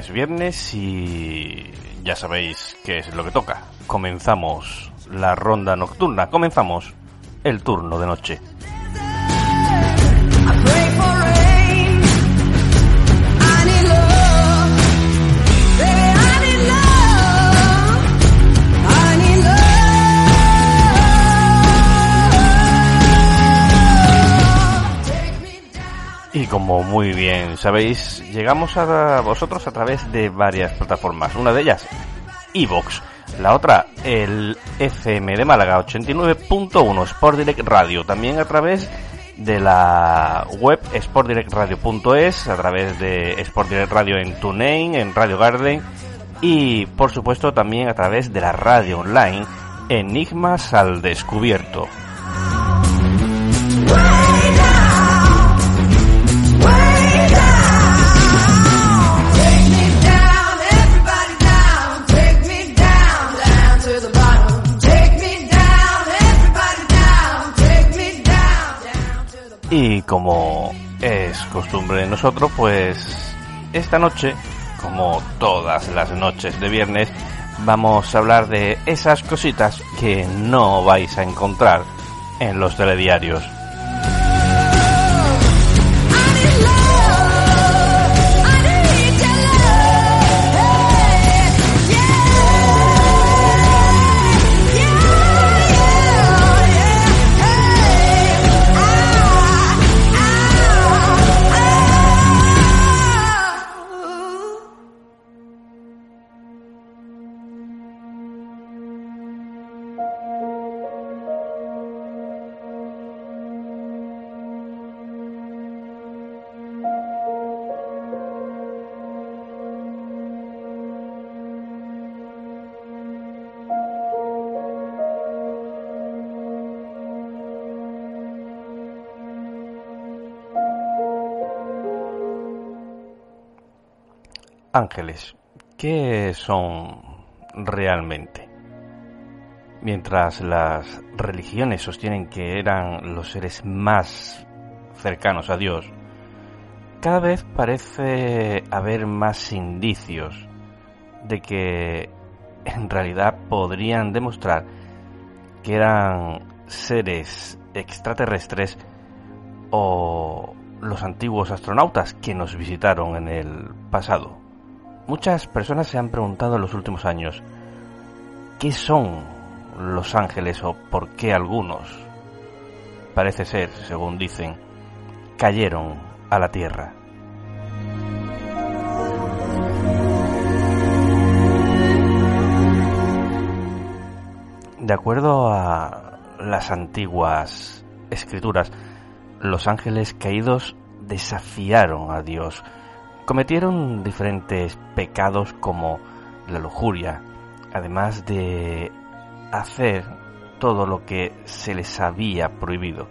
Es viernes y ya sabéis qué es lo que toca. Comenzamos la ronda nocturna, comenzamos el turno de noche. Como muy bien sabéis, llegamos a vosotros a través de varias plataformas. Una de ellas, Evox. La otra, el FM de Málaga 89.1 Sport Direct Radio. También a través de la web sportdirectradio.es, a través de Sport Direct Radio en TuneIn, en Radio Garden y por supuesto también a través de la radio online Enigmas al Descubierto. Y como es costumbre de nosotros, pues esta noche, como todas las noches de viernes, vamos a hablar de esas cositas que no vais a encontrar en los telediarios. Ángeles. ¿Qué son realmente? Mientras las religiones sostienen que eran los seres más cercanos a Dios, cada vez parece haber más indicios de que en realidad podrían demostrar que eran seres extraterrestres o los antiguos astronautas que nos visitaron en el pasado. Muchas personas se han preguntado en los últimos años, ¿qué son los ángeles o por qué algunos, parece ser, según dicen, cayeron a la tierra? De acuerdo a las antiguas escrituras, los ángeles caídos desafiaron a Dios, cometieron diferentes pecados como la lujuria, además de hacer todo lo que se les había prohibido.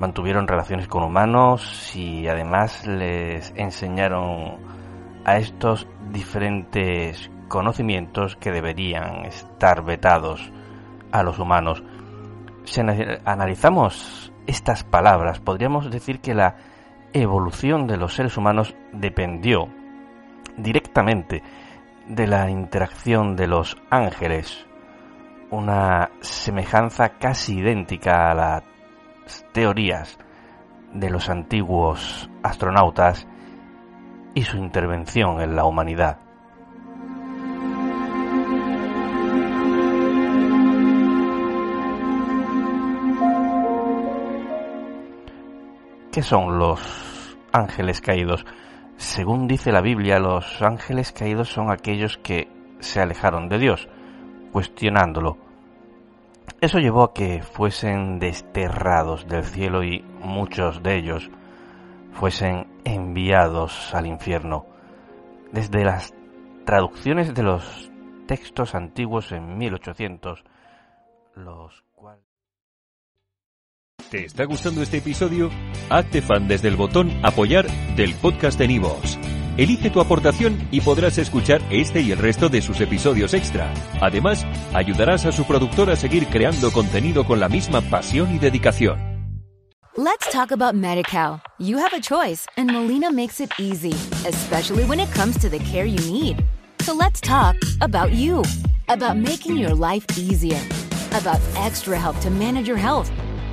Mantuvieron relaciones con humanos y además les enseñaron a estos diferentes conocimientos que deberían estar vetados a los humanos. Si analizamos estas palabras, podríamos decir que la evolución de los seres humanos dependió directamente de la interacción de los ángeles, una semejanza casi idéntica a las teorías de los antiguos astronautas y su intervención en la humanidad. ¿Qué son los ángeles caídos? Según dice la Biblia, los ángeles caídos son aquellos que se alejaron de Dios, cuestionándolo. Eso llevó a que fuesen desterrados del cielo y muchos de ellos fuesen enviados al infierno. Desde las traducciones de los textos antiguos en 1800, los ¿Te está gustando este episodio? Hazte fan desde el botón Apoyar del podcast de Nivos. Elige tu aportación y podrás escuchar este y el resto de sus episodios extra. Además, ayudarás a su productor a seguir creando contenido con la misma pasión y dedicación. Let's talk about MediCal. You have a choice and Molina makes it easy, especially when it comes to the care you need. So let's talk about you, about making your life easier, about extra help to manage your health.